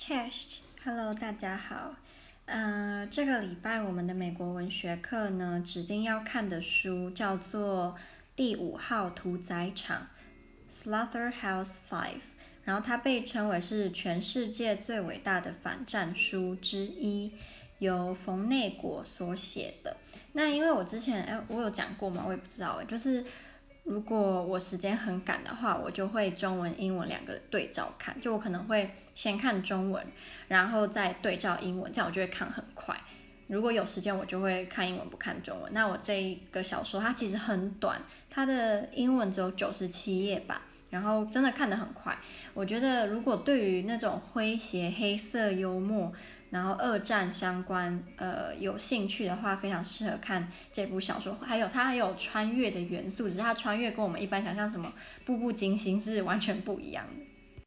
Chest，Hello，大家好。呃，这个礼拜我们的美国文学课呢，指定要看的书叫做《第五号屠宰场》（Slaughterhouse Five），然后它被称为是全世界最伟大的反战书之一，由冯内果所写的。那因为我之前哎，我有讲过吗？我也不知道哎，就是。如果我时间很赶的话，我就会中文、英文两个对照看。就我可能会先看中文，然后再对照英文，这样我就会看很快。如果有时间，我就会看英文不看中文。那我这一个小说它其实很短，它的英文只有九十七页吧，然后真的看得很快。我觉得如果对于那种诙谐、黑色幽默。然后二战相关，呃，有兴趣的话，非常适合看这部小说。还有它还有穿越的元素，只是它穿越跟我们一般想象什么步步惊心是完全不一样的。